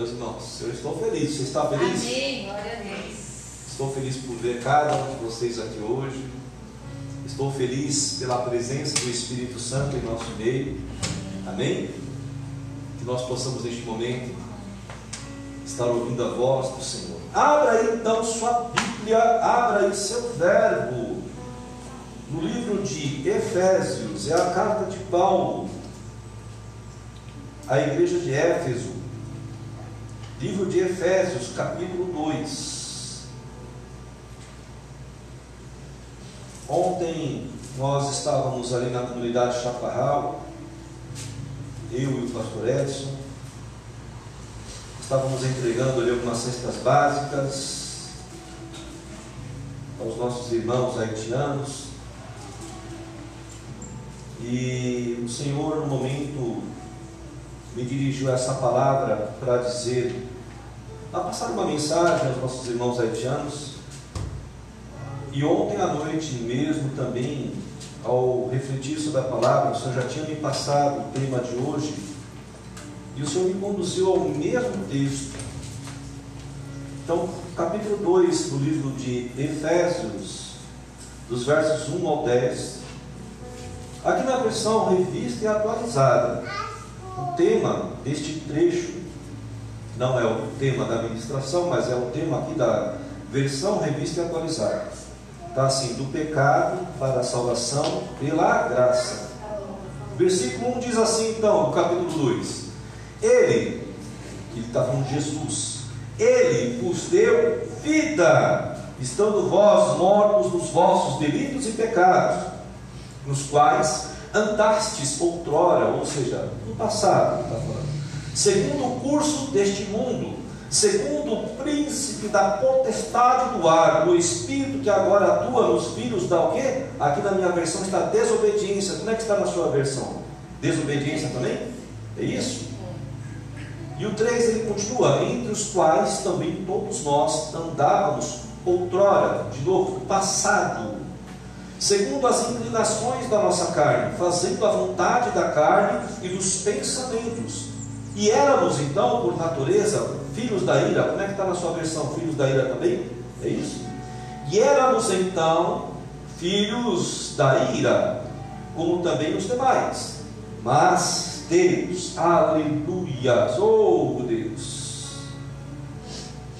Meus irmãos, eu estou feliz. Você está feliz? Amém. Glória a Deus. Estou feliz por ver cada um de vocês aqui hoje. Estou feliz pela presença do Espírito Santo em nosso meio. Amém? Que nós possamos neste momento estar ouvindo a voz do Senhor. Abra então sua Bíblia, abra aí seu verbo. No livro de Efésios, é a carta de Paulo à igreja de Éfeso. Livro de Efésios, capítulo 2. Ontem nós estávamos ali na comunidade Chaparral, eu e o pastor Edson, estávamos entregando ali algumas cestas básicas aos nossos irmãos haitianos. E o Senhor, no momento, me dirigiu essa palavra para dizer, para passar uma mensagem aos nossos irmãos haitianos. E ontem à noite mesmo também, ao refletir sobre a palavra, o Senhor já tinha me passado o tema de hoje, e o Senhor me conduziu ao mesmo texto. Então, capítulo 2 do livro de Efésios, dos versos 1 ao 10. Aqui na versão revista e atualizada, o tema deste trecho não é o tema da ministração, mas é o tema aqui da versão revista e atualizada. Está assim: do pecado para a salvação pela graça. Versículo 1 diz assim, então, capítulo 2: Ele, ele está falando de Jesus, Ele vos deu vida, estando vós mortos nos vossos delitos e pecados, nos quais andastes outrora, ou seja, no passado, está falando, segundo o curso deste mundo segundo o príncipe da potestade do ar, do espírito que agora atua nos filhos da o quê? Aqui na minha versão está desobediência. Como é que está na sua versão? Desobediência também? É isso? E o 3 ele continua, entre os quais também todos nós andávamos outrora, de novo, no passado, segundo as inclinações da nossa carne, fazendo a vontade da carne e dos pensamentos. E éramos então, por natureza, filhos da ira. Como é que está na sua versão? Filhos da ira também? É isso? E éramos então filhos da ira, como também os demais. Mas Deus, aleluias, oh Deus.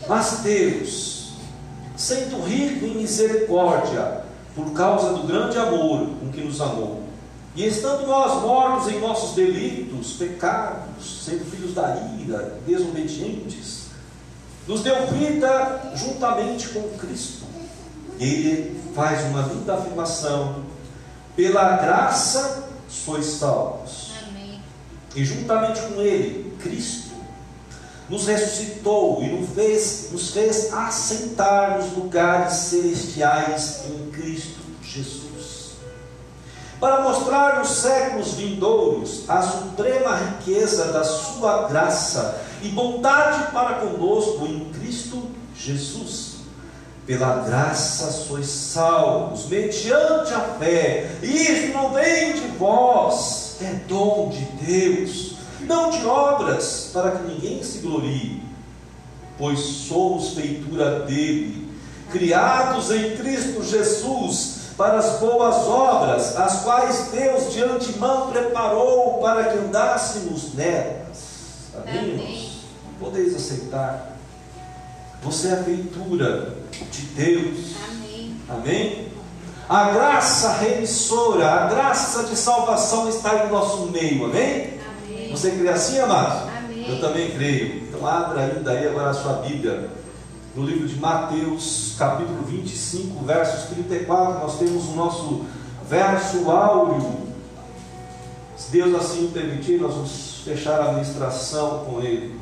Mas Deus, sendo rico em misericórdia, por causa do grande amor com que nos amou, e estando nós mortos em nossos delitos, pecados, sendo filhos da ira, desobedientes, nos deu vida juntamente com Cristo. Ele faz uma linda afirmação: pela graça sois salvos. Amém. E juntamente com Ele, Cristo, nos ressuscitou e nos fez, nos fez assentar nos lugares celestiais em Cristo Jesus para mostrar nos séculos vindouros a suprema riqueza da sua graça e bondade para conosco em Cristo Jesus. Pela graça sois salvos, mediante a fé. Isto não vem de vós, é dom de Deus, não de obras, para que ninguém se glorie, pois somos feitura dele, criados em Cristo Jesus para as boas obras, as quais Deus de antemão preparou para que andássemos nelas. Amém? Amém. Podeis aceitar. Você é a feitura de Deus. Amém. Amém? A graça remissora, a graça de salvação está em nosso meio. Amém? Amém. Você crê assim, amado? Amém. Eu também creio. Então abra ainda aí agora a sua Bíblia. No livro de Mateus, capítulo 25, versos 34, nós temos o nosso verso áureo. Se Deus assim permitir, nós vamos fechar a ministração com ele.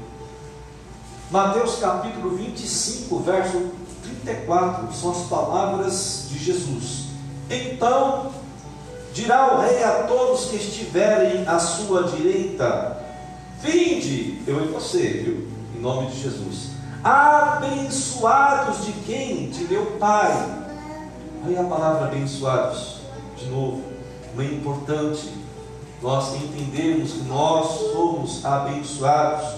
Mateus capítulo 25, verso 34, são as palavras de Jesus. Então dirá o rei a todos que estiverem à sua direita: Vinde, eu e você, viu? Em nome de Jesus. Abençoados de quem? De meu Pai. Olha a palavra abençoados, de novo, é importante nós entendermos que nós somos abençoados.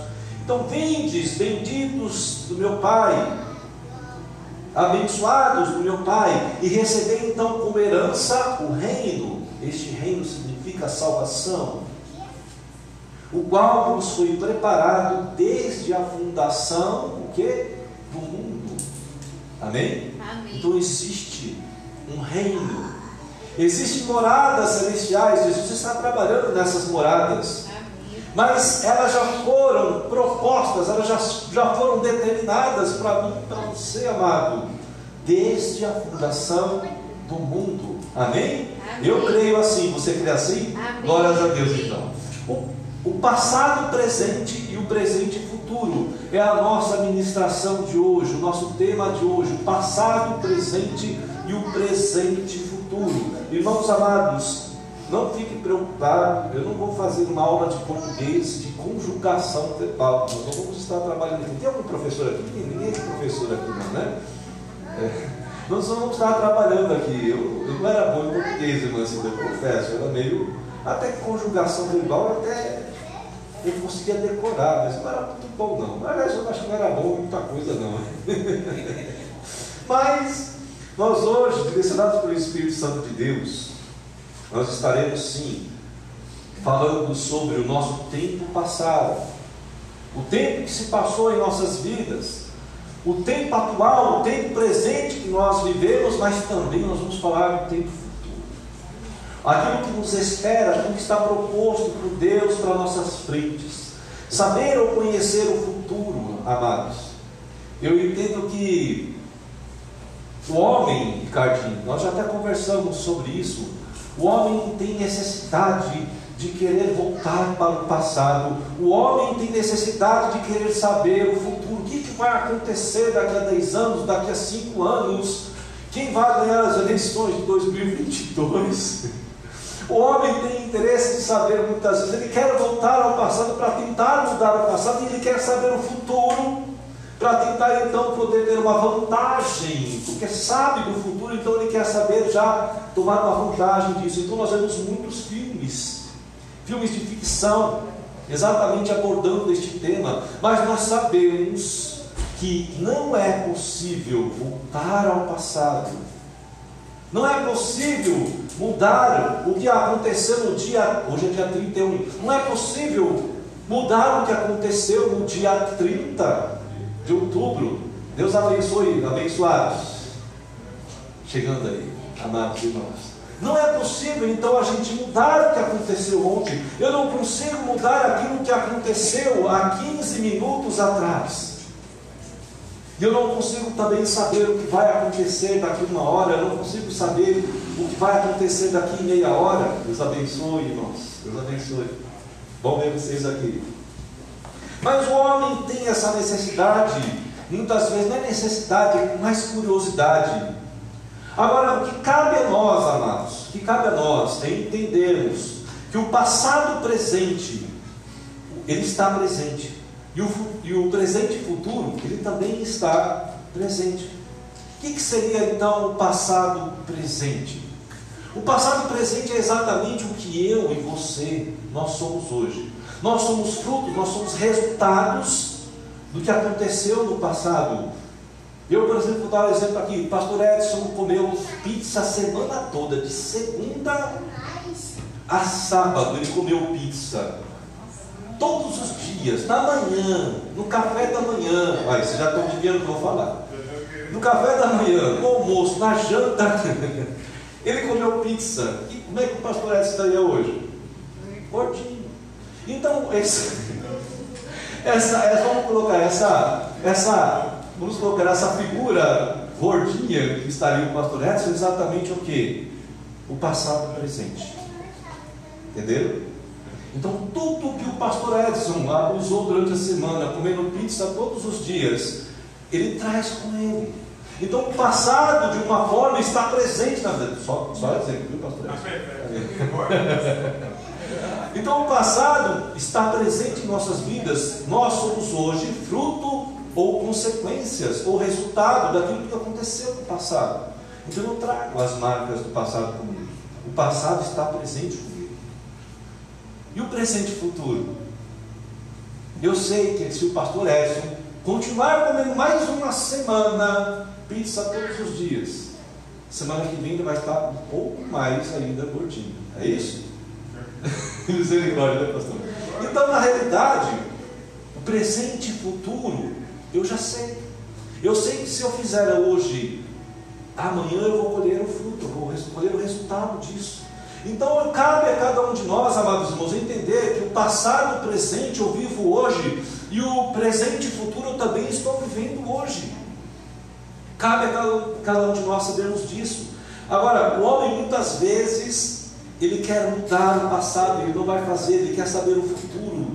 Então, vindes, benditos do meu Pai, abençoados do meu Pai, e recebei então como herança o reino. Este reino significa salvação, o qual nos foi preparado desde a fundação o que? do mundo. Amém? Amém. Então existe um reino. Existem moradas celestiais, Jesus está trabalhando nessas moradas. Amém. Mas elas já foram propostas, elas já, já foram determinadas para mim para você, amado, desde a fundação do mundo. Amém? Amém. Eu creio assim, você crê assim? Amém. Glórias a Deus então. O, o passado, presente e o presente futuro é a nossa ministração de hoje, o nosso tema de hoje, o passado, presente e o presente futuro. Irmãos amados, não fique preocupado, eu não vou fazer uma aula de português de conjugação verbal. Nós vamos estar trabalhando aqui. Tem algum professor aqui? Ninguém é professor aqui, não, né? É. Nós vamos estar trabalhando aqui. Eu, eu não era bom em português, irmã, assim, eu confesso. Eu era meio. Até conjugação verbal, até eu conseguia decorar, mas não era muito bom, não. Aliás, eu acho que não era bom muita coisa, não. mas nós hoje, direcionados pelo Espírito Santo de Deus, nós estaremos sim falando sobre o nosso tempo passado, o tempo que se passou em nossas vidas, o tempo atual, o tempo presente que nós vivemos, mas também nós vamos falar do tempo futuro. Aquilo que nos espera, aquilo que está proposto por Deus para nossas frentes. Saber ou conhecer o futuro, amados. Eu entendo que o homem, Ricardinho, nós já até conversamos sobre isso. O homem tem necessidade de querer voltar para o passado. O homem tem necessidade de querer saber o futuro. O que, que vai acontecer daqui a 10 anos, daqui a 5 anos? Quem vai ganhar as eleições de 2022? O homem tem interesse de saber muitas vezes, ele quer voltar ao passado para tentar mudar o passado e ele quer saber o futuro para tentar então poder ter uma vantagem, porque sabe do futuro, então ele quer saber já tomar uma vantagem disso. Então nós vemos muitos filmes, filmes de ficção, exatamente abordando este tema, mas nós sabemos que não é possível voltar ao passado. Não é possível mudar o que aconteceu no dia, hoje é dia 31. Não é possível mudar o que aconteceu no dia 30 de outubro. Deus abençoe, abençoados. Chegando aí, amados irmãos. Não é possível então a gente mudar o que aconteceu ontem. Eu não consigo mudar aquilo que aconteceu há 15 minutos atrás. E eu não consigo também saber o que vai acontecer daqui uma hora. Eu não consigo saber o que vai acontecer daqui meia hora. Deus abençoe, irmãos. Deus abençoe. Bom ver vocês aqui. Mas o homem tem essa necessidade, muitas vezes não é necessidade, é mais curiosidade. Agora, o que cabe a nós, amados, o que cabe a nós é entendermos que o passado presente, ele está presente. E o, e o presente e futuro, ele também está presente. O que, que seria então o passado presente? O passado presente é exatamente o que eu e você, nós somos hoje. Nós somos frutos, nós somos resultados do que aconteceu no passado. Eu, por exemplo, vou dar um exemplo aqui. Pastor Edson comeu pizza a semana toda, de segunda a sábado, ele comeu pizza. Todos os dias, na manhã, no café da manhã. Olha, vocês já estão adivinhando o que eu vou falar. No café da manhã, no almoço, na janta, ele comeu pizza. E como é que o pastor Edson estaria hoje? Gordinho. Então, esse, essa, essa, vamos colocar essa, essa, vamos colocar essa figura gordinha que estaria o pastor Edson, exatamente o que? O passado e o presente. Entenderam? Então, tudo que o pastor Edson usou durante a semana, comendo pizza todos os dias, ele traz com ele. Então, o passado, de uma forma, está presente na vida. Só, só exemplo, viu, pastor Edson? Então, o passado está presente em nossas vidas. Nós somos hoje fruto ou consequências ou resultado daquilo que aconteceu no passado. Então, eu não trago as marcas do passado comigo. O passado está presente comigo. E o presente e futuro? Eu sei que se o pastor Edson continuar comendo mais uma semana pizza todos os dias, semana que vem ele vai estar um pouco mais ainda gordinho. É isso? Misericórdia, né, pastor? Então, na realidade, o presente e futuro, eu já sei. Eu sei que se eu fizer hoje, amanhã eu vou colher o fruto, eu vou colher o resultado disso. Então cabe a cada um de nós, amados irmãos, entender que o passado, o presente eu vivo hoje, e o presente e futuro eu também estou vivendo hoje. Cabe a cada, cada um de nós sabermos disso. Agora, o homem muitas vezes ele quer mudar o passado, ele não vai fazer, ele quer saber o futuro.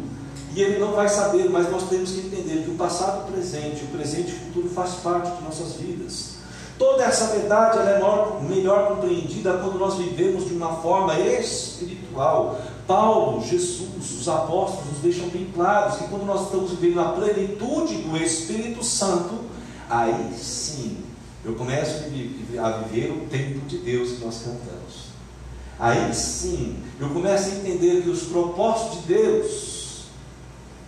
E ele não vai saber, mas nós temos que entender que o passado o presente, o presente e o futuro faz parte de nossas vidas. Toda essa verdade é melhor, melhor compreendida quando nós vivemos de uma forma espiritual. Paulo, Jesus, os apóstolos nos deixam bem claros que quando nós estamos vivendo a plenitude do Espírito Santo, aí sim eu começo a viver o tempo de Deus que nós cantamos. Aí sim eu começo a entender que os propósitos de Deus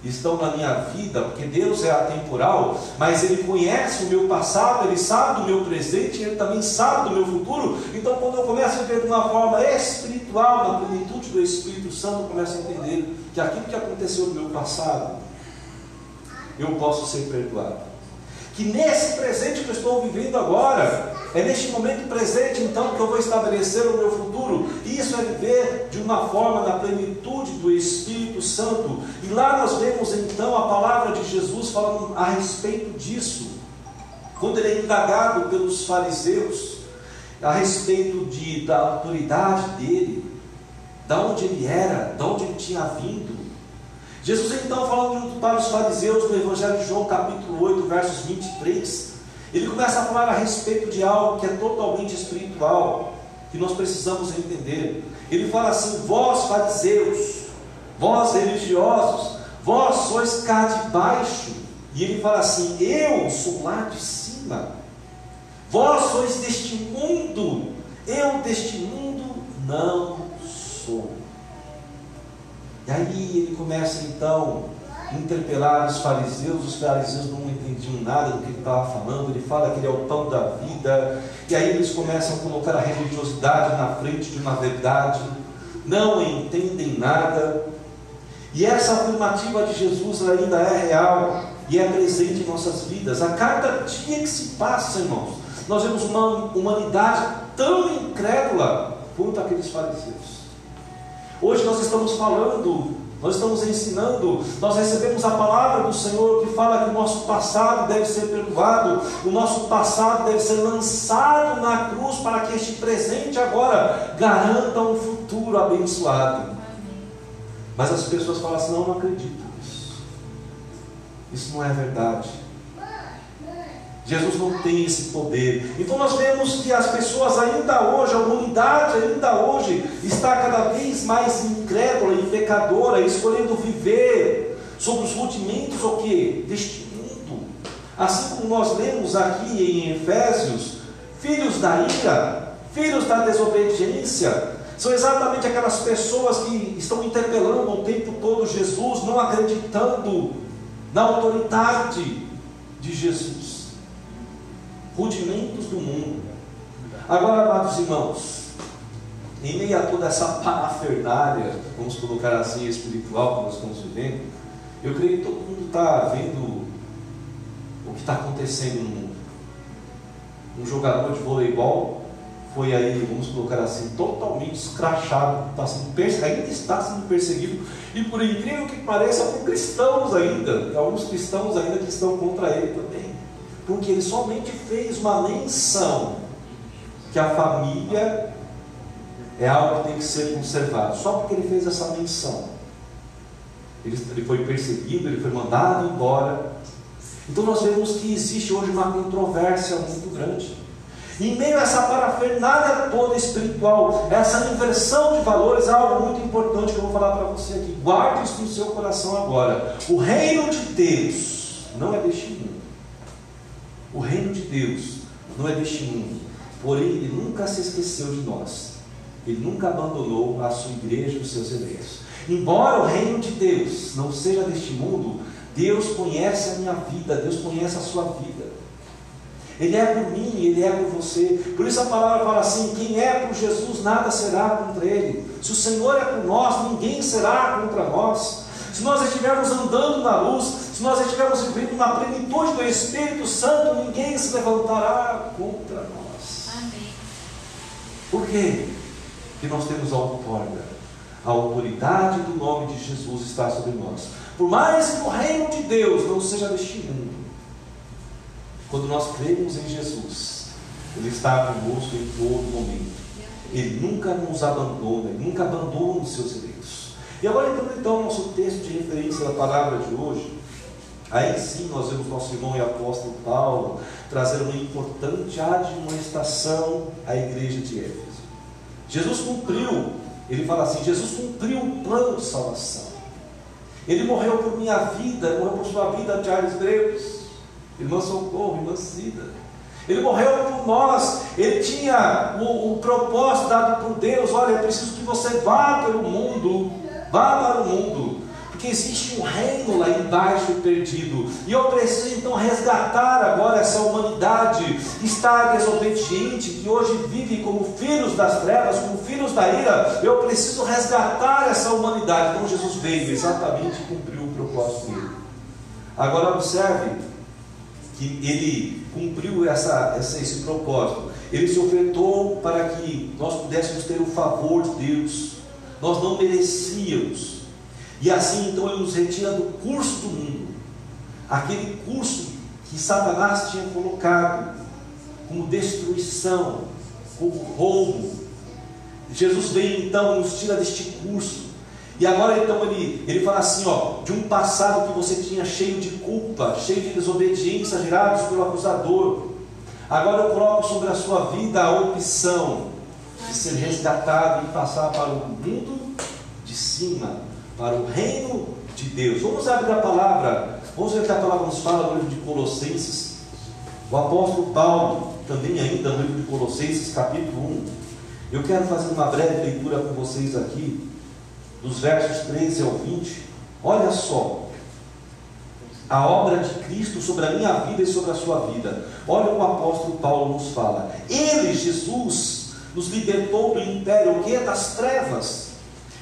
estão na minha vida, porque Deus é atemporal, mas Ele conhece o meu passado, Ele sabe do meu presente, Ele também sabe do meu futuro. Então, quando eu começo a ver de uma forma espiritual, na plenitude do Espírito Santo, eu começo a entender que aquilo que aconteceu no meu passado, eu posso ser perdoado que nesse presente que eu estou vivendo agora, é neste momento presente então que eu vou estabelecer o meu futuro. Isso é viver de uma forma na plenitude do Espírito Santo. E lá nós vemos então a palavra de Jesus falando a respeito disso. Quando ele é indagado pelos fariseus a respeito de, da autoridade dele, da onde ele era, da onde ele tinha vindo, Jesus então falando para os fariseus no Evangelho de João, capítulo 8, versos 23, ele começa a falar a respeito de algo que é totalmente espiritual, que nós precisamos entender. Ele fala assim: vós fariseus, vós religiosos, vós sois cá de baixo. E ele fala assim: eu sou lá de cima. Vós sois deste mundo, eu deste mundo não sou. E aí ele começa então a interpelar os fariseus, os fariseus não entendiam nada do que ele estava falando, ele fala que ele é o pão da vida, e aí eles começam a colocar a religiosidade na frente de uma verdade, não entendem nada, e essa afirmativa de Jesus ainda é real e é presente em nossas vidas. A cada dia que se passa, irmãos, nós vemos uma humanidade tão incrédula quanto aqueles fariseus. Hoje nós estamos falando, nós estamos ensinando, nós recebemos a palavra do Senhor que fala que o nosso passado deve ser perdoado, o nosso passado deve ser lançado na cruz para que este presente agora garanta um futuro abençoado. Mas as pessoas falam assim: não, não acredito nisso. Isso não é verdade. Jesus não tem esse poder. Então nós vemos que as pessoas ainda hoje, a humanidade ainda hoje, está cada vez mais incrédula e pecadora, escolhendo viver sobre os rudimentos o que? Deste mundo. Assim como nós lemos aqui em Efésios, filhos da ira, filhos da desobediência, são exatamente aquelas pessoas que estão interpelando o tempo todo Jesus, não acreditando na autoridade de Jesus rudimentos do mundo. Agora, amados irmãos, em meio a toda essa parafernália, vamos colocar assim, espiritual que nós estamos vivendo, eu creio que todo mundo está vendo o que está acontecendo no mundo. Um jogador de voleibol foi aí, vamos colocar assim, totalmente escrachado, está sendo, ainda está sendo perseguido, e por incrível que pareça, por cristãos ainda, alguns cristãos ainda que estão contra ele também porque ele somente fez uma menção que a família é algo que tem que ser conservado, só porque ele fez essa menção. Ele, foi perseguido, ele foi mandado embora. Então nós vemos que existe hoje uma controvérsia muito grande. Em meio a essa parafernália toda espiritual, essa inversão de valores algo muito importante que eu vou falar para você aqui. Guarde isso no seu coração agora. O reino de Deus não é deste mundo. O reino de Deus não é deste mundo, porém ele nunca se esqueceu de nós. Ele nunca abandonou a sua igreja e os seus eleitos. Embora o reino de Deus não seja deste mundo, Deus conhece a minha vida, Deus conhece a sua vida. Ele é por mim, Ele é por você. Por isso a palavra fala assim: quem é por Jesus, nada será contra Ele. Se o Senhor é por nós, ninguém será contra nós. Se nós estivermos andando na luz, se nós estivermos vivendo na plenitude do Espírito Santo, ninguém se levantará contra nós. Amém. Por quê? Porque nós temos a outorga. A autoridade do nome de Jesus está sobre nós. Por mais que o reino de Deus não seja deste mundo, quando nós cremos em Jesus, Ele está conosco em todo momento. Ele nunca nos abandona, Ele nunca abandona os seus eleitos. E agora entrando então no nosso texto de referência da palavra de hoje, aí sim nós vemos nosso irmão e apóstolo Paulo trazendo uma importante admoestação à igreja de Éfeso. Jesus cumpriu, ele fala assim, Jesus cumpriu o plano de salvação. Ele morreu por minha vida, morreu por sua vida, Charles Breus irmã Socorro, irmã Cida. Ele morreu por nós, ele tinha o, o propósito dado por Deus: olha, eu preciso que você vá pelo mundo, vá para o mundo, porque existe um reino lá embaixo perdido, e eu preciso então resgatar agora essa humanidade que está desobediente, que hoje vive como filhos das trevas, como filhos da ira. Eu preciso resgatar essa humanidade. Então Jesus veio exatamente cumpriu o propósito dele. Agora observe que ele cumpriu essa, essa, esse propósito. Ele se ofertou para que nós pudéssemos ter o favor de Deus. Nós não merecíamos. E assim então ele nos retira do curso do mundo. Aquele curso que Satanás tinha colocado como destruição, como roubo. Jesus vem então nos tira deste curso e agora então ele, ele fala assim, ó, de um passado que você tinha cheio de culpa, cheio de desobediência, gerados pelo acusador. Agora eu coloco sobre a sua vida a opção de ser resgatado e passar para o mundo de cima, para o reino de Deus. Vamos abrir a palavra, vamos ver o que a palavra nos fala no livro de Colossenses. O apóstolo Paulo, também ainda no livro de Colossenses, capítulo 1. Eu quero fazer uma breve leitura com vocês aqui dos versos 13 ao 20, olha só a obra de Cristo sobre a minha vida e sobre a sua vida. Olha o que o apóstolo Paulo nos fala. Ele, Jesus, nos libertou do império que das trevas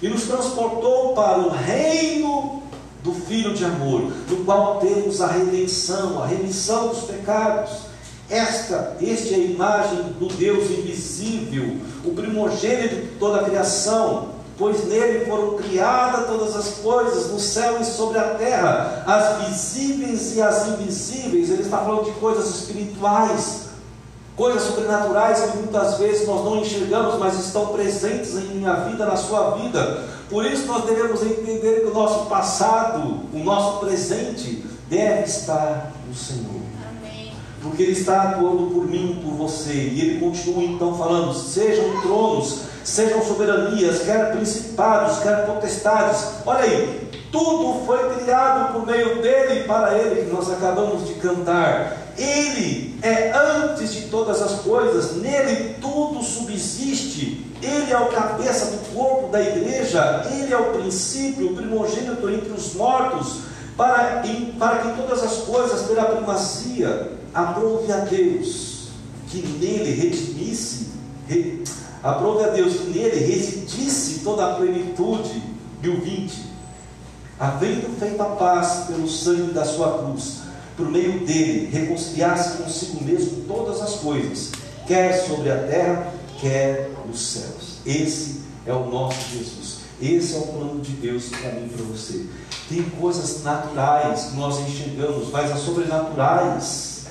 e nos transportou para o reino do Filho de amor, no qual temos a redenção, a remissão dos pecados. Esta, este é a imagem do Deus invisível, o primogênito de toda a criação pois nele foram criadas todas as coisas, no céu e sobre a terra, as visíveis e as invisíveis. Ele está falando de coisas espirituais, coisas sobrenaturais que muitas vezes nós não enxergamos, mas estão presentes em minha vida, na sua vida. Por isso nós devemos entender que o nosso passado, o nosso presente, deve estar no Senhor. Porque Ele está atuando por mim, por você. E Ele continua então falando: sejam tronos sejam soberanias, quer principados, quer potestades. Olha aí, tudo foi criado por meio dele e para ele, que nós acabamos de cantar. Ele é antes de todas as coisas, nele tudo subsiste. Ele é o cabeça do corpo da igreja, ele é o princípio, o primogênito entre os mortos, para, para que todas as coisas, pela primazia, aprove a Deus, que nele redimisse, Aprove a Deus que nele residisse toda a plenitude. E o 20. Havendo feito a paz pelo sangue da sua cruz, por meio dele, reconciliasse consigo mesmo todas as coisas, quer sobre a terra, quer nos céus. Esse é o nosso Jesus. Esse é o plano de Deus para mim e para você. Tem coisas naturais que nós enxergamos, mas as sobrenaturais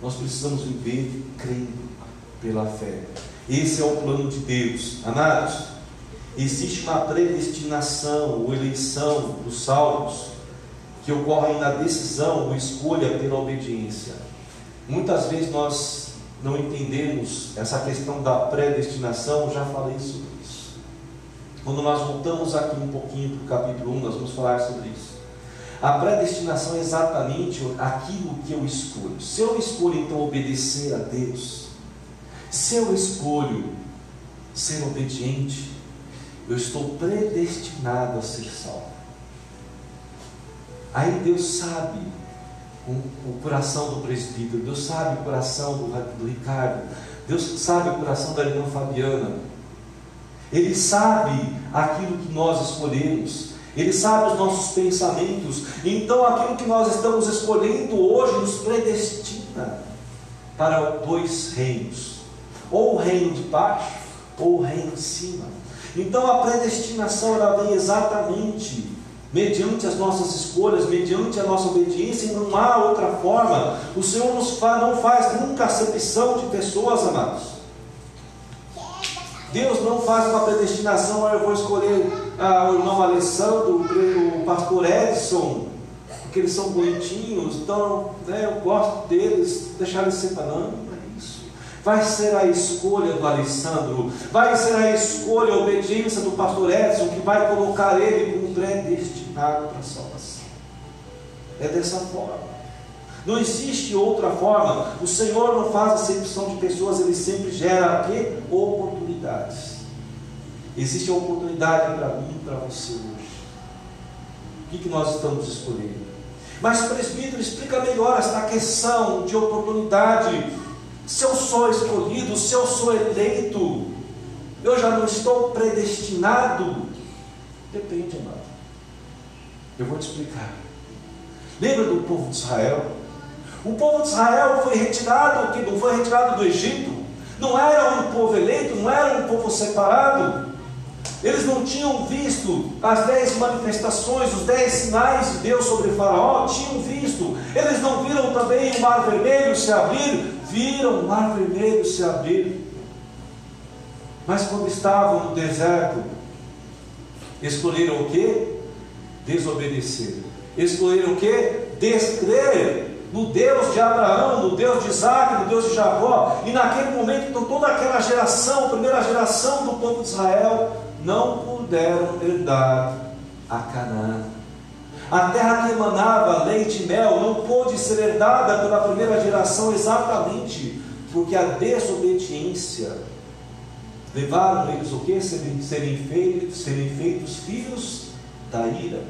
nós precisamos viver crendo pela fé. Esse é o plano de Deus. Amados, existe uma predestinação ou eleição dos salvos que ocorre na decisão ou escolha pela obediência. Muitas vezes nós não entendemos essa questão da predestinação, já falei sobre isso. Quando nós voltamos aqui um pouquinho para o capítulo 1, nós vamos falar sobre isso. A predestinação é exatamente aquilo que eu escolho. Se eu escolho então obedecer a Deus, se eu escolho ser obediente, eu estou predestinado a ser salvo. Aí Deus sabe o, coração do presbítero, Deus sabe o coração do, do Ricardo, Deus sabe o coração da irmã Fabiana. Ele sabe aquilo que nós escolhemos. Ele sabe os nossos pensamentos. Então, aquilo que nós estamos escolhendo hoje nos predestina para dois reinos: ou o reino de baixo, ou o reino de cima. Então, a predestinação ela vem exatamente mediante as nossas escolhas, mediante a nossa obediência, e não há outra forma. O Senhor nos não faz nunca acepção de pessoas, amados. Deus não faz uma predestinação, ah, eu vou escolher ah, o irmão Alessandro, o pastor Edson, porque eles são bonitinhos, então né, eu gosto deles, deixar eles separando vai ser a escolha do Alessandro, vai ser a escolha, a obediência do pastor Edson, que vai colocar ele como predestinado para a salvação. É dessa forma. Não existe outra forma. O Senhor não faz acepção de pessoas, ele sempre gera oportunidades. Existe a oportunidade para mim e para você hoje. O que, que nós estamos escolhendo? Mas presbítero, explica melhor esta questão de oportunidade se eu sou escolhido, se eu sou eleito, eu já não estou predestinado? Depende, amado. Eu vou te explicar. Lembra do povo de Israel? O povo de Israel foi retirado, foi retirado do Egito. Não era um povo eleito, não era um povo separado. Eles não tinham visto as dez manifestações, os dez sinais de Deus sobre Faraó, tinham visto. Eles não viram também o mar vermelho se abrir, viram o mar vermelho se abrir. Mas quando estavam no deserto, escolheram o que? Desobedecer. Escolheram o que? Descrer no Deus de Abraão, no Deus de Isaac, no Deus de Jacó. E naquele momento, então, toda aquela geração, primeira geração do povo de Israel, não puderam herdar a Canaã. A terra que emanava leite e mel não pôde ser herdada pela primeira geração exatamente porque a desobediência levaram eles o que? Serem, serem, feitos, serem feitos filhos da ira.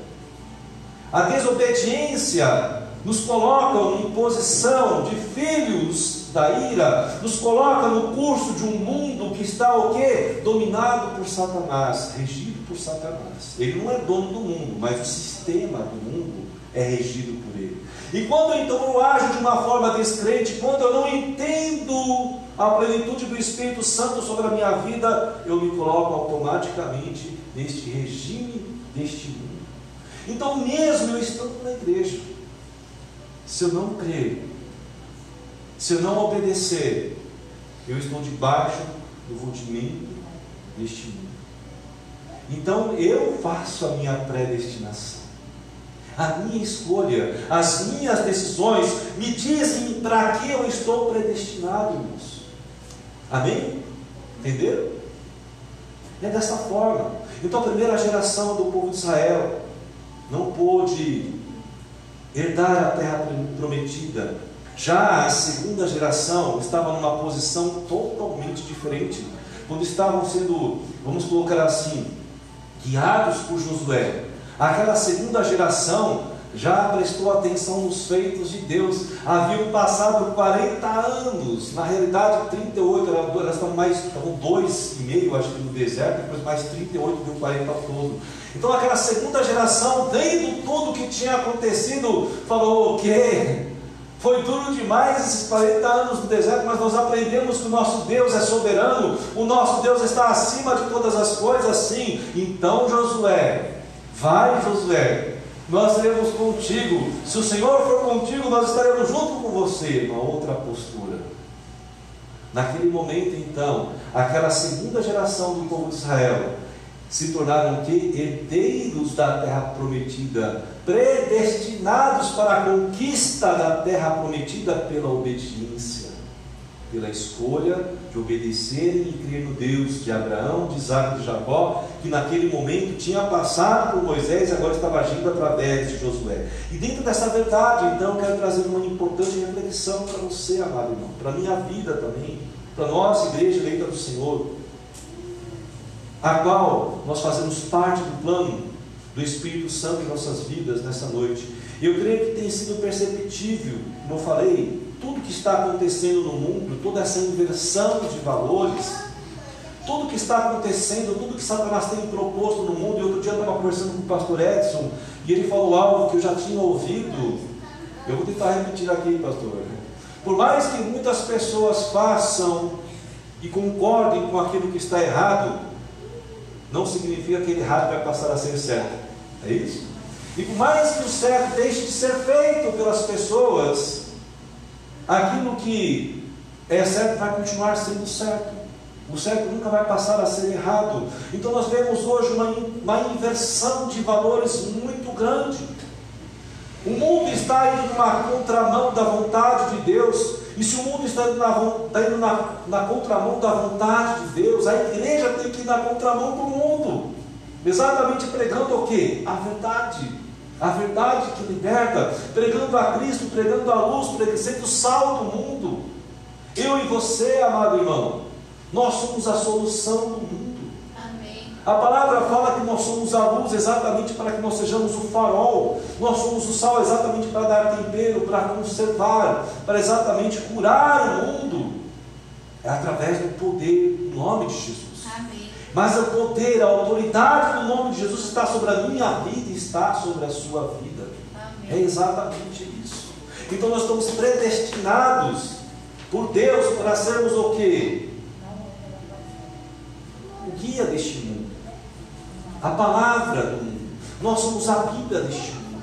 A desobediência nos coloca em posição de filhos da ira, nos coloca no curso de um mundo que está o quê? Dominado por Satanás, regido por Satanás. Ele não é dono do mundo, mas o sistema do mundo é regido por ele. E quando então eu ajo de uma forma descrente, quando eu não entendo a plenitude do Espírito Santo sobre a minha vida, eu me coloco automaticamente neste regime deste mundo. Então, mesmo eu estando na igreja, se eu não crer, se eu não obedecer, eu estou debaixo do rudimento deste mundo. Então eu faço a minha predestinação. A minha escolha, as minhas decisões me dizem para que eu estou predestinado, irmãos. Amém? Entenderam? É dessa forma. Então a primeira geração do povo de Israel não pôde herdar a terra prometida. Já a segunda geração estava numa posição totalmente diferente. Quando estavam sendo, vamos colocar assim, guiados por Josué, aquela segunda geração já prestou atenção nos feitos de Deus. Haviam passado 40 anos, na realidade 38, elas estão mais, estavam dois e meio, acho que no deserto, depois mais 38 deu 40 todo. Então aquela segunda geração, vendo tudo que tinha acontecido, falou: o quê? Foi duro demais esses 40 anos no deserto, mas nós aprendemos que o nosso Deus é soberano, o nosso Deus está acima de todas as coisas, sim. Então, Josué, vai, Josué, nós seremos contigo. Se o Senhor for contigo, nós estaremos junto com você. Uma outra postura. Naquele momento, então, aquela segunda geração do povo de Israel se tornaram que herdeiros da terra prometida, predestinados para a conquista da terra prometida pela obediência, pela escolha de obedecerem e crer no Deus de Abraão, de Isaac e de Jacó, que naquele momento tinha passado por Moisés e agora estava agindo através de Josué. E dentro dessa verdade, então, quero trazer uma importante reflexão para você, amado irmão, para a minha vida também, para nós, igreja eleita do Senhor. A qual nós fazemos parte do plano do Espírito Santo em nossas vidas nessa noite. Eu creio que tem sido perceptível, como eu falei, tudo que está acontecendo no mundo, toda essa inversão de valores, tudo que está acontecendo, tudo que Satanás tem proposto no mundo. E outro dia eu estava conversando com o pastor Edson e ele falou algo que eu já tinha ouvido. Eu vou tentar repetir aqui, pastor. Por mais que muitas pessoas façam e concordem com aquilo que está errado, não significa que aquele errado vai passar a ser certo. É isso? E por mais que o certo deixe de ser feito pelas pessoas, aquilo que é certo vai continuar sendo certo. O certo nunca vai passar a ser errado. Então nós vemos hoje uma, uma inversão de valores muito grande. O mundo está indo numa contramão da vontade de Deus. E se o mundo está indo, na, está indo na, na contramão da vontade de Deus, a igreja tem que ir na contramão do mundo. Exatamente pregando o que? A verdade a verdade que liberta, pregando a Cristo, pregando a luz, pregando, sendo sal do mundo. Eu e você, amado irmão, nós somos a solução do mundo. Amém. A palavra fala que nós somos a luz exatamente para que nós sejamos o farol, nós somos o sal exatamente para dar tempero, para conservar, para exatamente curar o mundo. É através do poder do nome de Jesus. Mas o poder, a autoridade do nome de Jesus está sobre a minha vida e está sobre a sua vida. Amém. É exatamente isso. Então nós estamos predestinados por Deus para sermos o que? O guia deste mundo. A palavra do mundo. Nós somos a Bíblia deste mundo.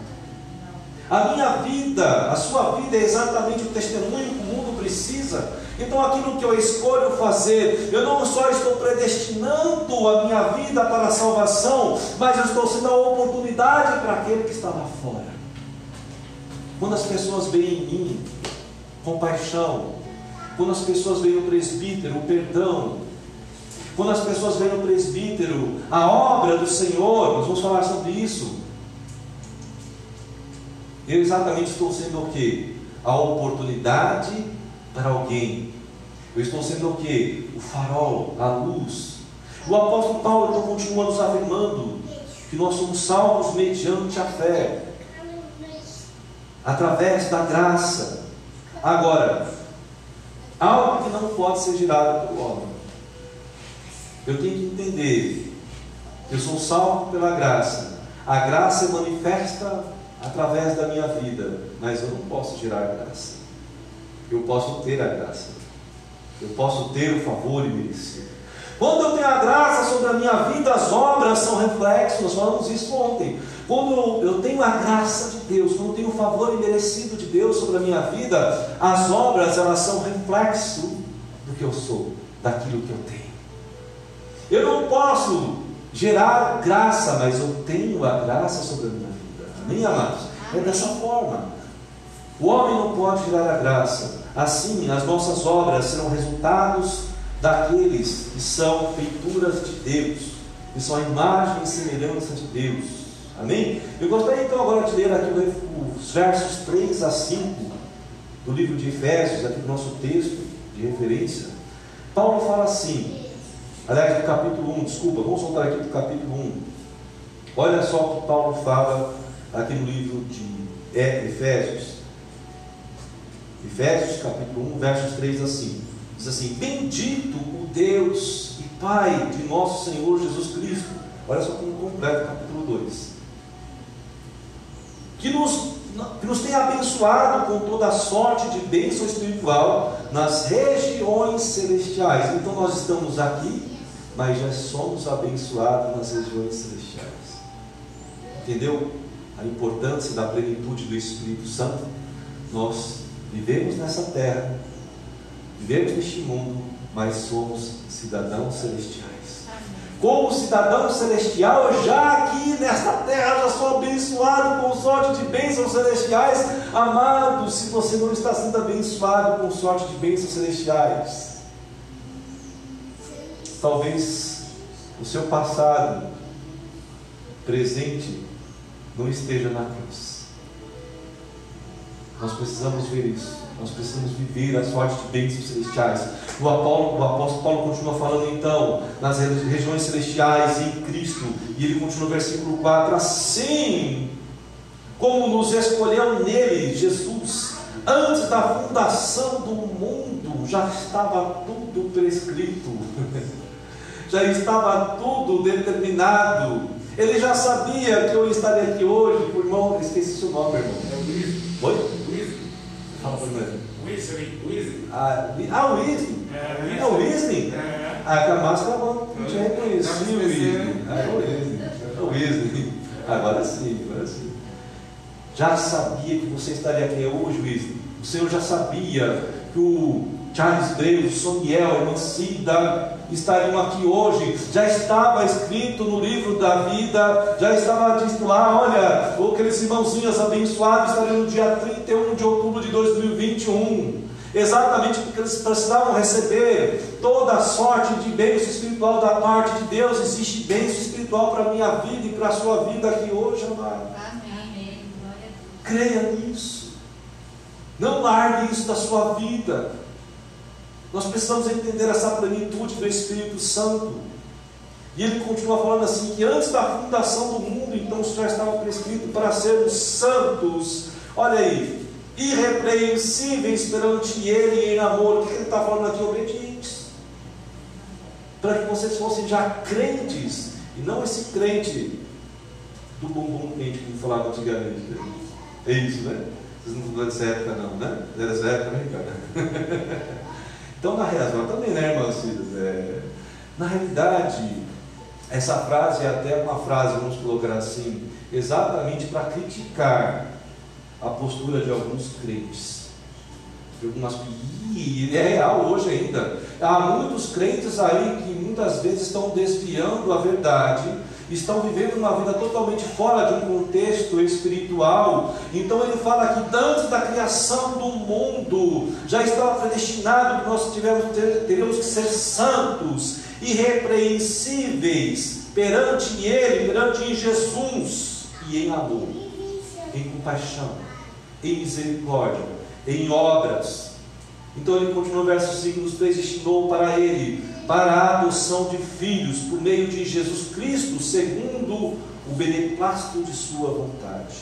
A minha vida, a sua vida é exatamente o testemunho que o mundo precisa então, aquilo que eu escolho fazer, eu não só estou predestinando a minha vida para a salvação, mas eu estou sendo a oportunidade para aquele que está lá fora. Quando as pessoas veem em mim compaixão, quando as pessoas veem o presbítero, o perdão, quando as pessoas veem no presbítero a obra do Senhor, nós vamos falar sobre isso. Eu exatamente estou sendo o que? A oportunidade para alguém. Eu estou sendo o que? O farol, a luz. O apóstolo Paulo então continua nos afirmando que nós somos salvos mediante a fé, através da graça. Agora, algo que não pode ser gerado pelo homem. Eu tenho que entender que eu sou salvo pela graça. A graça manifesta através da minha vida, mas eu não posso gerar graça eu posso ter a graça, eu posso ter o favor e merecer. Quando eu tenho a graça sobre a minha vida, as obras são reflexos, nós falamos isso ontem. Quando eu tenho a graça de Deus, quando eu tenho o favor imerecido de Deus sobre a minha vida, as obras elas são reflexo do que eu sou, daquilo que eu tenho. Eu não posso gerar graça, mas eu tenho a graça sobre a minha vida. Amém, amados? É dessa forma. O homem não pode gerar a graça. Assim, as nossas obras serão resultados daqueles que são feituras de Deus, que são a imagem e semelhança de Deus. Amém? Eu gostaria então agora de ler aqui os versos 3 a 5 do livro de Efésios, aqui do nosso texto de referência. Paulo fala assim, aliás, do capítulo 1, desculpa, vamos voltar aqui do capítulo 1. Olha só o que Paulo fala aqui no livro de Efésios. Efésios capítulo 1, versos 3 a 5. Diz assim: Bendito o Deus e Pai de nosso Senhor Jesus Cristo. Olha só como completo capítulo 2. Que nos, que nos tem abençoado com toda sorte de bênção espiritual nas regiões celestiais. Então nós estamos aqui, mas já somos abençoados nas regiões celestiais. Entendeu? A importância da plenitude do Espírito Santo. Nós Vivemos nessa terra, vivemos neste mundo, mas somos cidadãos celestiais. Como cidadão celestial, já aqui nesta terra, já sou abençoado com sorte de bênçãos celestiais. Amado, se você não está sendo abençoado com sorte de bênçãos celestiais, talvez o seu passado, presente, não esteja na cruz. Nós precisamos ver isso. Nós precisamos viver a sorte de bênçãos celestiais. O apóstolo, o apóstolo Paulo continua falando então nas regiões celestiais em Cristo. E ele continua no versículo 4: Assim como nos escolheu nele, Jesus, antes da fundação do mundo, já estava tudo prescrito, já estava tudo determinado. Ele já sabia que eu estaria aqui hoje, o irmão, esqueci seu nome, irmão. É o Luiz. Oi? Primeiro. Weasley. Weasley. Ah, o Weasley. É, é o Weasley? É. Ah, com a máscara não tinha reconhecido o Weasley. Ah, é o Weasley. É o Weasley. Agora sim, agora sim. Já sabia que você estaria aqui hoje, Weasley. O Senhor já sabia que o Charles o Soniel, a irmã Cida estariam aqui hoje. Já estava escrito no livro da vida, já estava dito lá, olha, aqueles irmãozinhos abençoados estariam no dia 31 de outubro de 2021. Exatamente porque eles precisavam receber toda a sorte de bênção espiritual da parte de Deus. Existe bênção espiritual para a minha vida e para a sua vida aqui hoje, amado. Amém. Creia nisso. Não largue isso da sua vida. Nós precisamos entender essa plenitude do Espírito Santo. E ele continua falando assim: que antes da fundação do mundo, então o Senhor estava prescrito para sermos santos. Olha aí, irrepreensíveis perante Ele em amor. O que ele está falando aqui? Obedientes. Para que vocês fossem já crentes, e não esse crente do bumbum crente que falava antigamente. É isso, né? Vocês não estão dessa época, não, né? Dessa época, né, Ricardo? Então, na realidade, também, né, irmãs é, na realidade, essa frase é até uma frase, vamos colocar assim, exatamente para criticar a postura de alguns crentes. Algumas, e é real hoje ainda. Há muitos crentes aí que muitas vezes estão desviando a verdade estão vivendo uma vida totalmente fora de um contexto espiritual. Então ele fala que antes da criação do mundo já estava predestinado que nós tivemos, teríamos que ser santos, irrepreensíveis perante Ele, perante Jesus e em amor, em compaixão, em misericórdia, em obras. Então ele continua no verso 5: nos predestinou para Ele para a adoção de filhos por meio de Jesus Cristo, segundo o beneplácito de Sua vontade.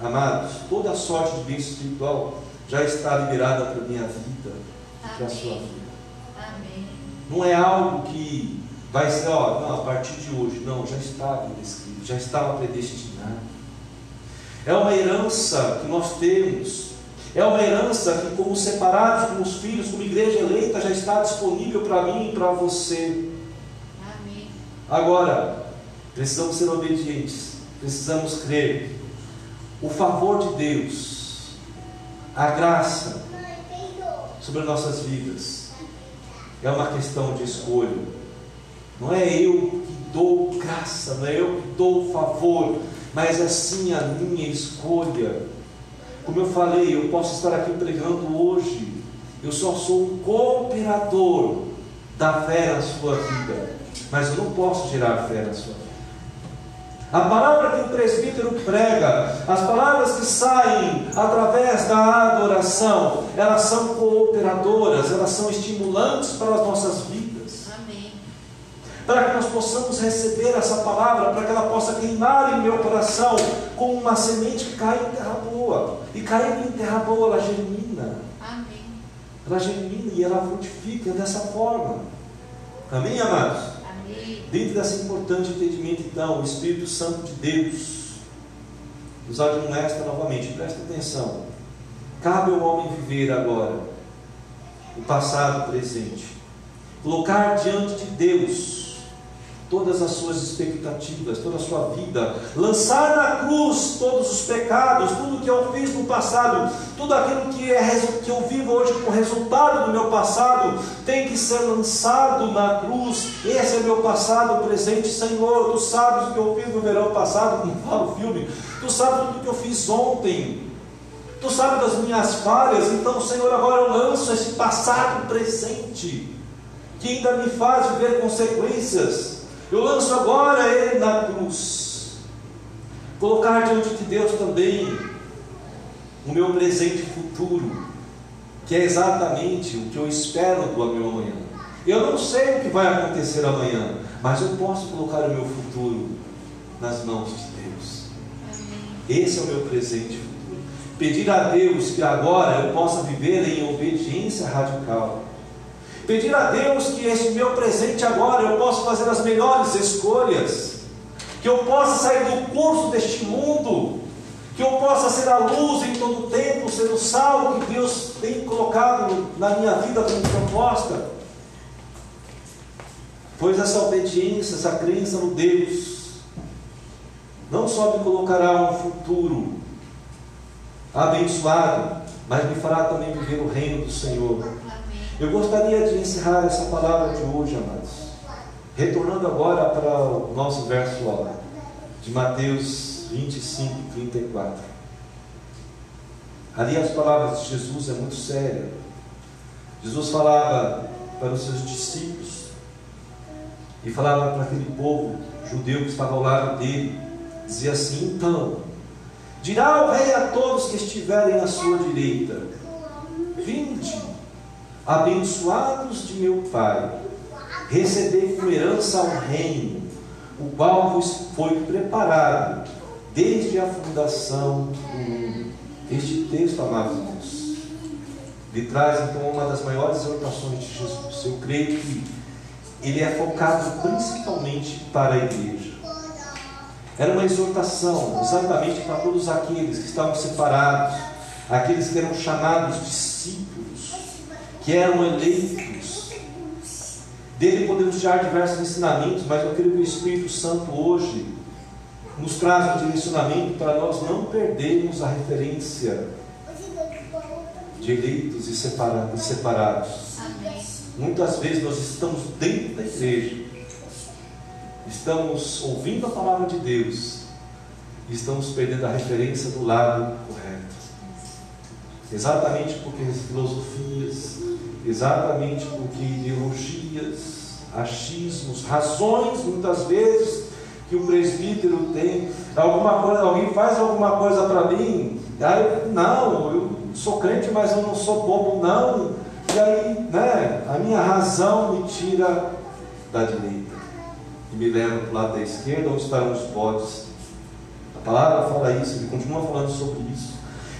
Amados, toda a sorte de bênção espiritual já está liberada para a minha vida e para a sua vida. Amém. Não é algo que vai ser, ó, não, a partir de hoje. Não, já estava descrito, já estava predestinado. É uma herança que nós temos é uma herança que, como separados, como os filhos, como igreja eleita, já está disponível para mim e para você. Amém. Agora, precisamos ser obedientes, precisamos crer. O favor de Deus, a graça sobre nossas vidas, é uma questão de escolha. Não é eu que dou graça, não é eu que dou favor, mas é sim a minha escolha como eu falei, eu posso estar aqui pregando hoje. Eu só sou um cooperador da fé na sua vida. Mas eu não posso gerar fé na sua vida. A palavra que o presbítero prega, as palavras que saem através da adoração, elas são cooperadoras, elas são estimulantes para as nossas vidas para que nós possamos receber essa palavra, para que ela possa queimar em meu coração como uma semente que cai em terra boa. E caindo em terra boa, ela germina. Amém. Ela germina e ela frutifica dessa forma. Amém, amados? Amém. Dentro desse importante entendimento, então, o Espírito Santo de Deus nos admoesta novamente, presta atenção. Cabe ao homem viver agora o passado, o presente, colocar diante de Deus todas as suas expectativas, toda a sua vida, lançar na cruz todos os pecados, tudo que eu fiz no passado, tudo aquilo que, é, que eu vivo hoje como resultado do meu passado, tem que ser lançado na cruz. Esse é meu passado presente, Senhor. Tu sabes o que eu fiz no verão passado, como fala o filme, tu sabes tudo que eu fiz ontem. Tu sabes das minhas falhas, então, Senhor, agora eu lanço esse passado presente, que ainda me faz viver consequências eu lanço agora ele na cruz. Colocar diante de Deus também o meu presente futuro, que é exatamente o que eu espero do meu amanhã. Eu não sei o que vai acontecer amanhã, mas eu posso colocar o meu futuro nas mãos de Deus. Esse é o meu presente futuro. Pedir a Deus que agora eu possa viver em obediência radical. Pedir a Deus que este meu presente agora eu possa fazer as melhores escolhas. Que eu possa sair do curso deste mundo que eu possa ser a luz em todo o tempo, ser o sal que Deus tem colocado na minha vida como proposta. Pois essa obediência, essa crença no Deus, não só me colocará um futuro abençoado, mas me fará também viver o reino do Senhor. Eu gostaria de encerrar essa palavra de hoje, amados, retornando agora para o nosso verso de Mateus 25 e 34. Ali as palavras de Jesus é muito séria. Jesus falava para os seus discípulos e falava para aquele povo judeu que estava ao lado dele. Dizia assim: Então, dirá o rei a todos que estiverem à sua direita: Vinde, abençoados de meu Pai, recebei como herança o reino, o qual vos foi preparado desde a fundação do mundo. Este texto, amados irmãos, lhe traz então uma das maiores exortações de Jesus. Eu creio que ele é focado principalmente para a igreja. Era uma exortação exatamente para todos aqueles que estavam separados, aqueles que eram chamados discípulos, que eram eleitos. Dele podemos tirar diversos ensinamentos, mas eu creio que o Espírito Santo hoje nos traz um direcionamento para nós não perdermos a referência de eleitos e separados. Muitas vezes nós estamos dentro da igreja, estamos ouvindo a palavra de Deus e estamos perdendo a referência do lado correto. Exatamente porque filosofias, exatamente porque ideologias, achismos, razões muitas vezes que o presbítero tem, alguma coisa, alguém faz alguma coisa para mim, aí não, eu sou crente, mas eu não sou bobo, não. E aí, né, a minha razão me tira da direita e me leva para o lado da esquerda, onde estão os bodes. A palavra fala isso, ele continua falando sobre isso.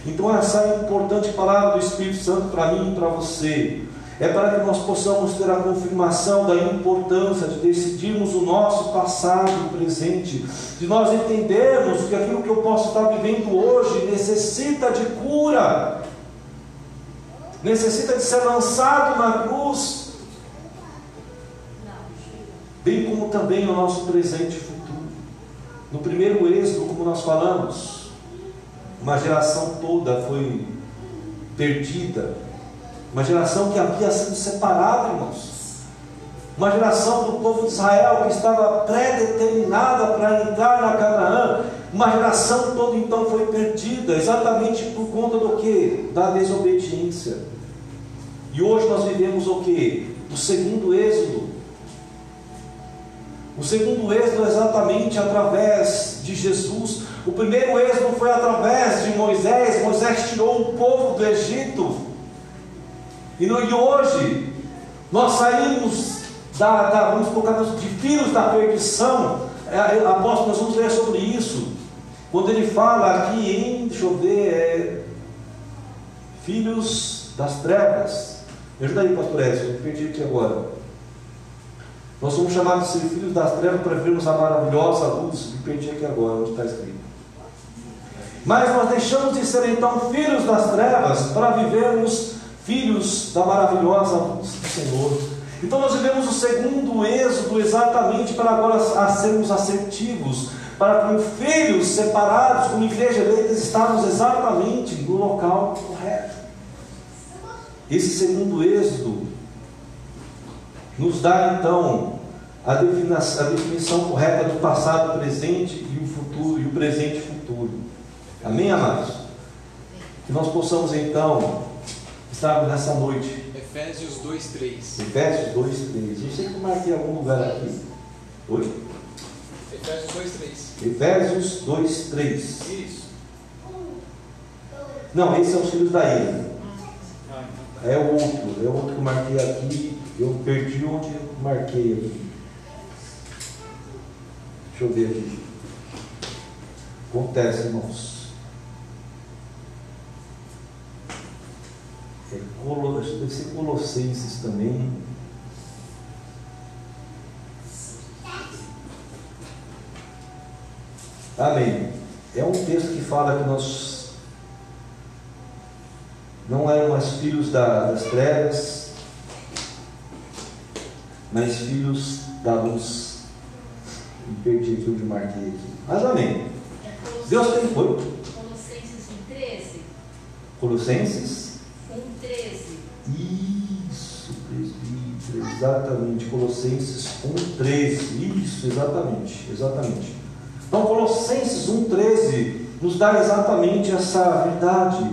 Então, essa importante palavra do Espírito Santo para mim e para você é para que nós possamos ter a confirmação da importância de decidirmos o nosso passado e presente, de nós entendermos que aquilo que eu posso estar vivendo hoje necessita de cura, necessita de ser lançado na cruz, bem como também o nosso presente e futuro. No primeiro êxodo, como nós falamos, uma geração toda foi perdida uma geração que havia sido separada, irmãos. Uma geração do povo de Israel que estava predeterminada para entrar na Canaã. Uma geração toda então foi perdida, exatamente por conta do que? Da desobediência. E hoje nós vivemos o que? O segundo êxodo. O segundo êxodo é exatamente através de Jesus. O primeiro êxodo foi através de Moisés. Moisés tirou o povo do Egito. E, hoje, nós saímos da, da, vamos colocar de filhos da perdição. É, apóstolo, nós vamos ler sobre isso. Quando ele fala aqui em, deixa eu ver, é, filhos das trevas. Me ajuda aí, pastor Edson, eu perdi aqui agora. Nós somos chamados de ser filhos das trevas para vermos a maravilhosa luz. Me perdi aqui agora, onde está escrito. Mas nós deixamos de ser então filhos das trevas para vivermos filhos da maravilhosa luz do Senhor. Então nós vivemos o segundo êxodo exatamente para agora sermos assertivos, para como filhos separados, como igreja eleita, estarmos exatamente no local correto. Esse segundo êxodo nos dá então a definição, a definição correta do passado, presente e o futuro, e o presente futuro. Amém, amados? Que nós possamos então estarmos nessa noite. Efésios 2:3. Efésios 2:3. Eu sei que eu marquei em algum lugar aqui. Oi? Efésios 2:3. Efésios 2:3. Isso. Não, esse é os filhos da ilha. É o outro, é o outro que eu marquei aqui. Eu perdi onde eu marquei aqui. Deixa eu ver aqui. Acontece, irmãos. É, deve ser Colossenses também. Amém. É um texto que fala que nós não éramos filhos da, das trevas, mas filhos da luz. Me perdi aqui onde marquei aqui. Mas amém. É Deus tem foi. Colossenses 1,13. Colossenses 1,13. Isso, presbítero, exatamente. Colossenses 1,13. Isso, exatamente, exatamente. Então, Colossenses 1,13 nos dá exatamente essa verdade.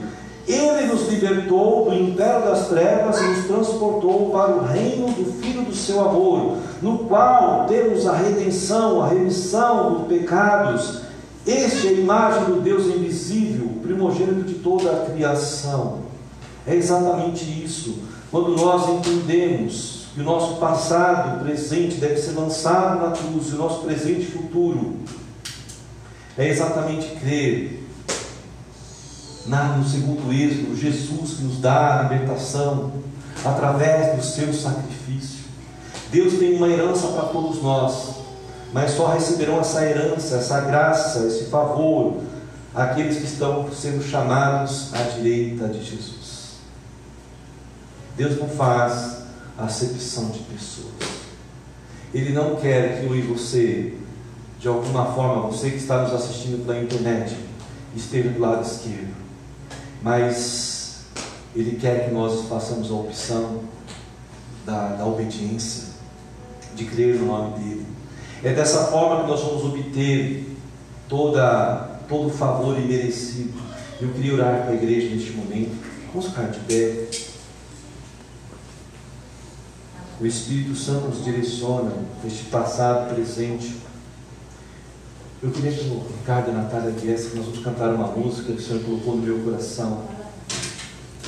Ele nos libertou do império das trevas e nos transportou para o reino do Filho do seu amor, no qual temos a redenção, a remissão dos pecados. Este é a imagem do Deus invisível, primogênito de toda a criação. É exatamente isso. Quando nós entendemos que o nosso passado, presente, deve ser lançado na cruz, e o nosso presente e futuro é exatamente crer na, no segundo êxodo, Jesus que nos dá a libertação através do seu sacrifício. Deus tem uma herança para todos nós, mas só receberão essa herança, essa graça, esse favor, aqueles que estão sendo chamados à direita de Jesus. Deus não faz acepção de pessoas. Ele não quer que eu e você de alguma forma, você que está nos assistindo pela internet, esteja do lado esquerdo. Mas Ele quer que nós façamos a opção da, da obediência, de crer no nome dEle. É dessa forma que nós vamos obter toda, todo o favor imerecido. Eu queria orar com a igreja neste momento. Vamos ficar de pé. O Espírito Santo nos direciona neste passado, presente eu queria que o Ricardo e a Natália viessem, nós vamos cantar uma música que o Senhor colocou no meu coração.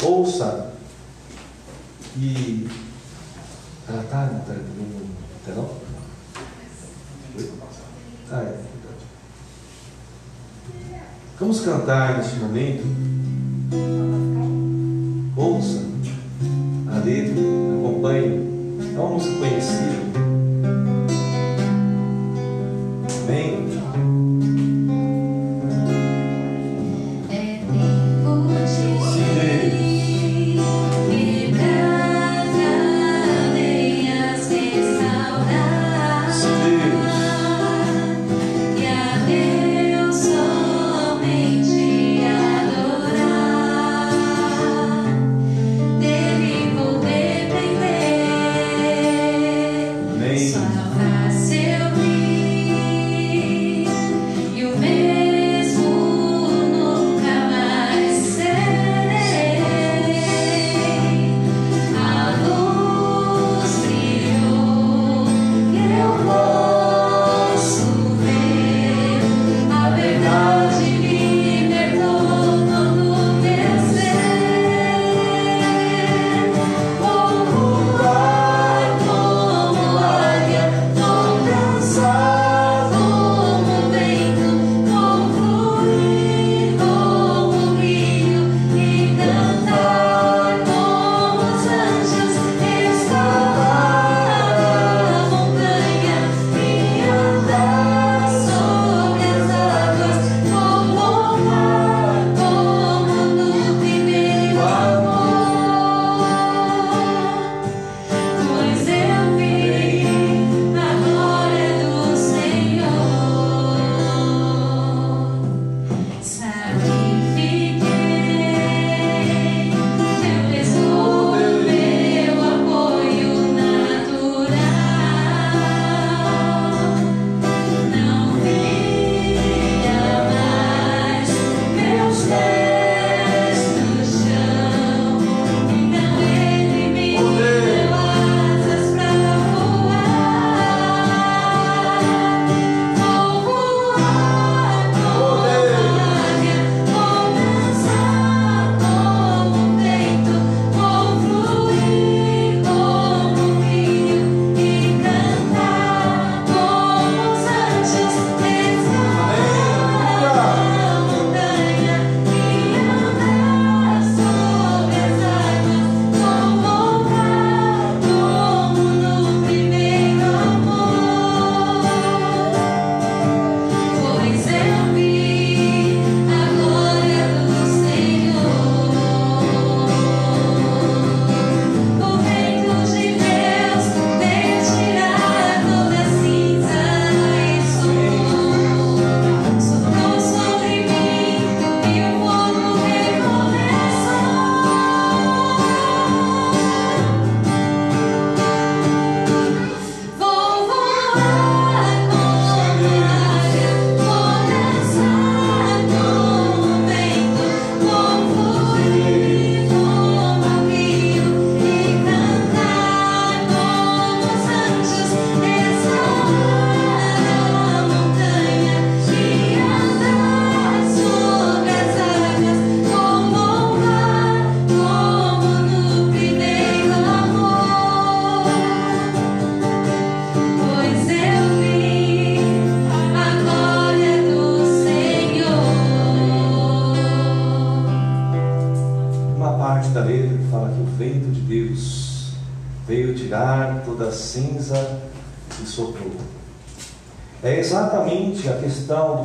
Ouça e. Ela está, Natália, no telão? Ah, é verdade. Vamos cantar neste momento.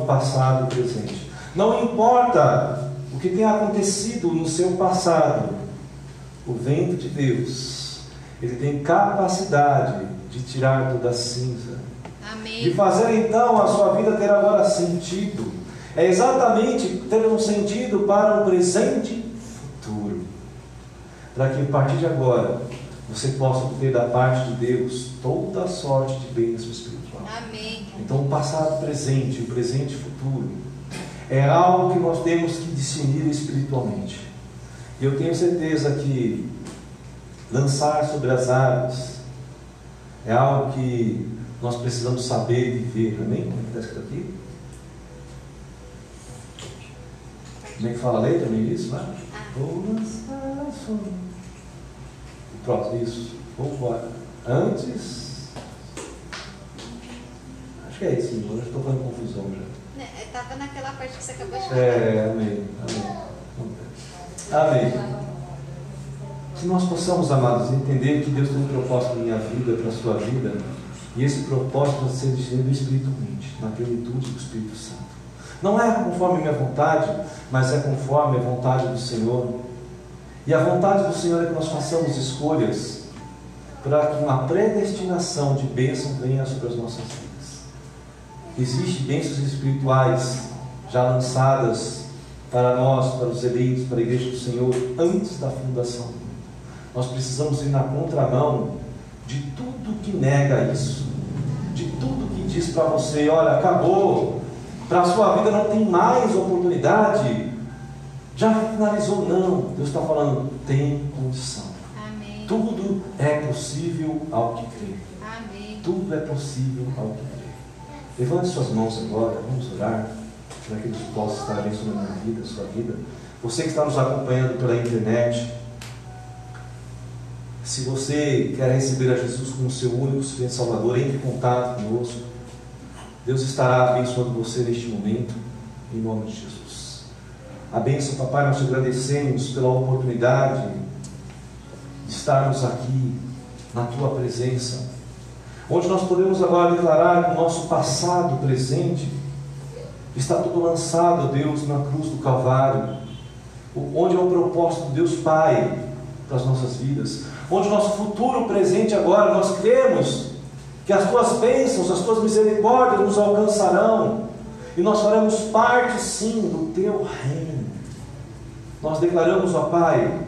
Passado e presente. Não importa o que tenha acontecido no seu passado, o vento de Deus, ele tem capacidade de tirar toda a cinza. Amém. De fazer então a sua vida ter agora sentido. É exatamente ter um sentido para o presente e futuro. Para que a partir de agora você possa ter da parte de Deus toda a sorte de bênção espiritual. Amém. Então, o passado, presente, o presente e futuro é algo que nós temos que discernir espiritualmente. E eu tenho certeza que lançar sobre as águas é algo que nós precisamos saber e viver. Amém? Como é que está escrito aqui? Como é que fala a letra no início? Né? Vou lançar sobre. Pronto, isso. Vamos embora. Antes. Acho que é isso. Eu estou fazendo confusão já. Estava né, naquela parte que você acabou de falar. É, amém. Amém. Amém. Que nós possamos, amados, entender que Deus tem um propósito na minha vida, para a sua vida, e esse propósito vai ser definido espiritualmente, na plenitude do Espírito Santo. Não é conforme a minha vontade, mas é conforme a vontade do Senhor. E a vontade do Senhor é que nós façamos escolhas para que uma predestinação de bênção venha sobre as nossas vidas. Existem bênçãos espirituais já lançadas para nós, para os eleitos, para a igreja do Senhor, antes da fundação do mundo. Nós precisamos ir na contramão de tudo que nega isso, de tudo que diz para você: olha, acabou, para a sua vida não tem mais oportunidade, já finalizou, não. Deus está falando, tem condição. Amém. Tudo é possível ao que crê. Amém. Tudo é possível ao que crê. Levante suas mãos agora, vamos orar para que Deus possa estar abençoando a minha vida, a sua vida. Você que está nos acompanhando pela internet, se você quer receber a Jesus como seu único suficiente Salvador, entre em contato conosco. Deus estará abençoando você neste momento, em nome de Jesus. A bênção, papai, nós te agradecemos pela oportunidade de estarmos aqui na tua presença, onde nós podemos agora declarar que o nosso passado, presente, está tudo lançado, Deus, na cruz do Calvário, onde é o propósito de Deus Pai para as nossas vidas, onde o nosso futuro presente agora, nós cremos que as tuas bênçãos, as tuas misericórdias nos alcançarão, e nós faremos parte sim do teu reino. Nós declaramos, ó Pai,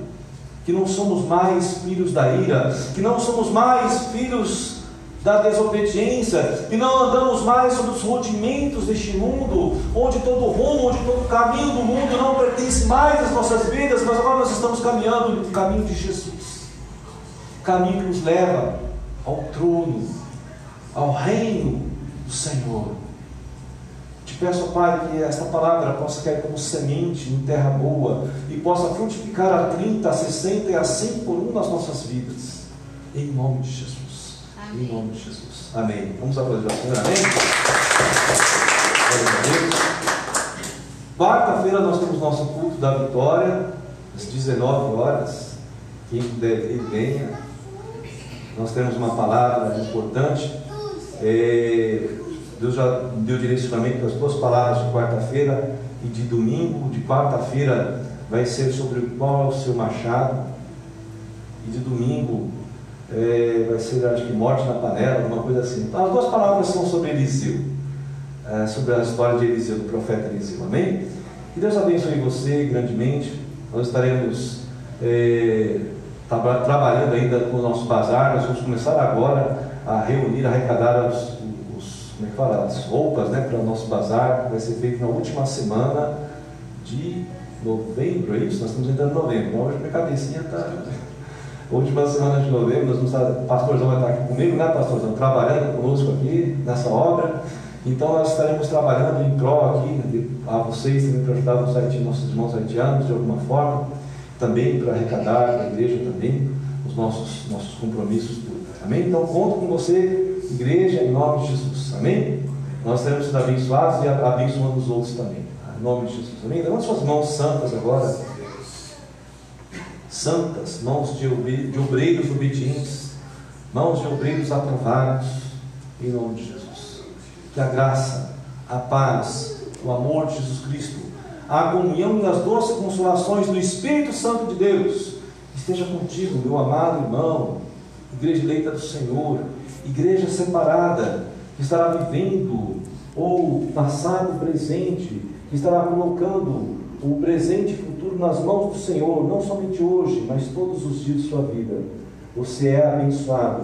que não somos mais filhos da ira, que não somos mais filhos da desobediência, que não andamos mais sobre os rudimentos deste mundo, onde todo rumo, onde todo caminho do mundo não pertence mais às nossas vidas, mas agora nós estamos caminhando no caminho de Jesus caminho que nos leva ao trono, ao reino do Senhor. Te peço, Pai, que esta palavra possa cair como semente em terra boa e possa frutificar a 30, a 60 e a 100 por um nas nossas vidas. Em nome de Jesus. Amém. Em nome de Jesus. Amém. Vamos aplaudir ao Senhor. Amém? Quarta-feira nós temos nosso culto da vitória, às 19 horas. Quem puder vir, venha. Nós temos uma palavra importante. É, Deus já deu direcionamento para as duas palavras de quarta-feira e de domingo. De quarta-feira vai ser sobre qual é o seu machado. E de domingo é, vai ser, acho que, morte na panela, alguma coisa assim. Então, as duas palavras são sobre Eliseu. É, sobre a história de Eliseu, do profeta Eliseu. Amém? Que Deus abençoe você grandemente. Nós estaremos. É, trabalhando ainda com o nosso bazar, nós vamos começar agora a reunir, a arrecadar os, os como é que fala, as roupas né, para o nosso bazar, que vai ser feito na última semana de novembro, é isso? Nós estamos entrando em novembro, hoje minha cabecinha está. Última semana de novembro, nós vamos o pastorzão vai estar aqui comigo, né, pastorzão? Trabalhando conosco aqui nessa obra. Então nós estaremos trabalhando em prol aqui a vocês também para ajudar os nossos irmãos haitianos de alguma forma também para arrecadar a igreja também os nossos, nossos compromissos. Amém? Então conto com você, igreja, em nome de Jesus. Amém? Nós teremos sido abençoados e abençoando os outros também. Em nome de Jesus. Amém? Levante suas mãos santas agora. Santas, mãos de obreiros obedientes, mãos de obreiros aprovados, em nome de Jesus. Que a graça, a paz, o amor de Jesus Cristo, a comunhão e as doces consolações do Espírito Santo de Deus esteja contigo, meu amado irmão, igreja eleita do Senhor, igreja separada, que estará vivendo ou passado, presente, que estará colocando o presente nas mãos do Senhor, não somente hoje, mas todos os dias de sua vida. Você é abençoado,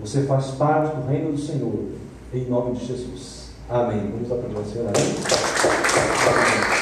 você faz parte do reino do Senhor, em nome de Jesus. Amém. Vamos aplaudir o Senhor. Amém.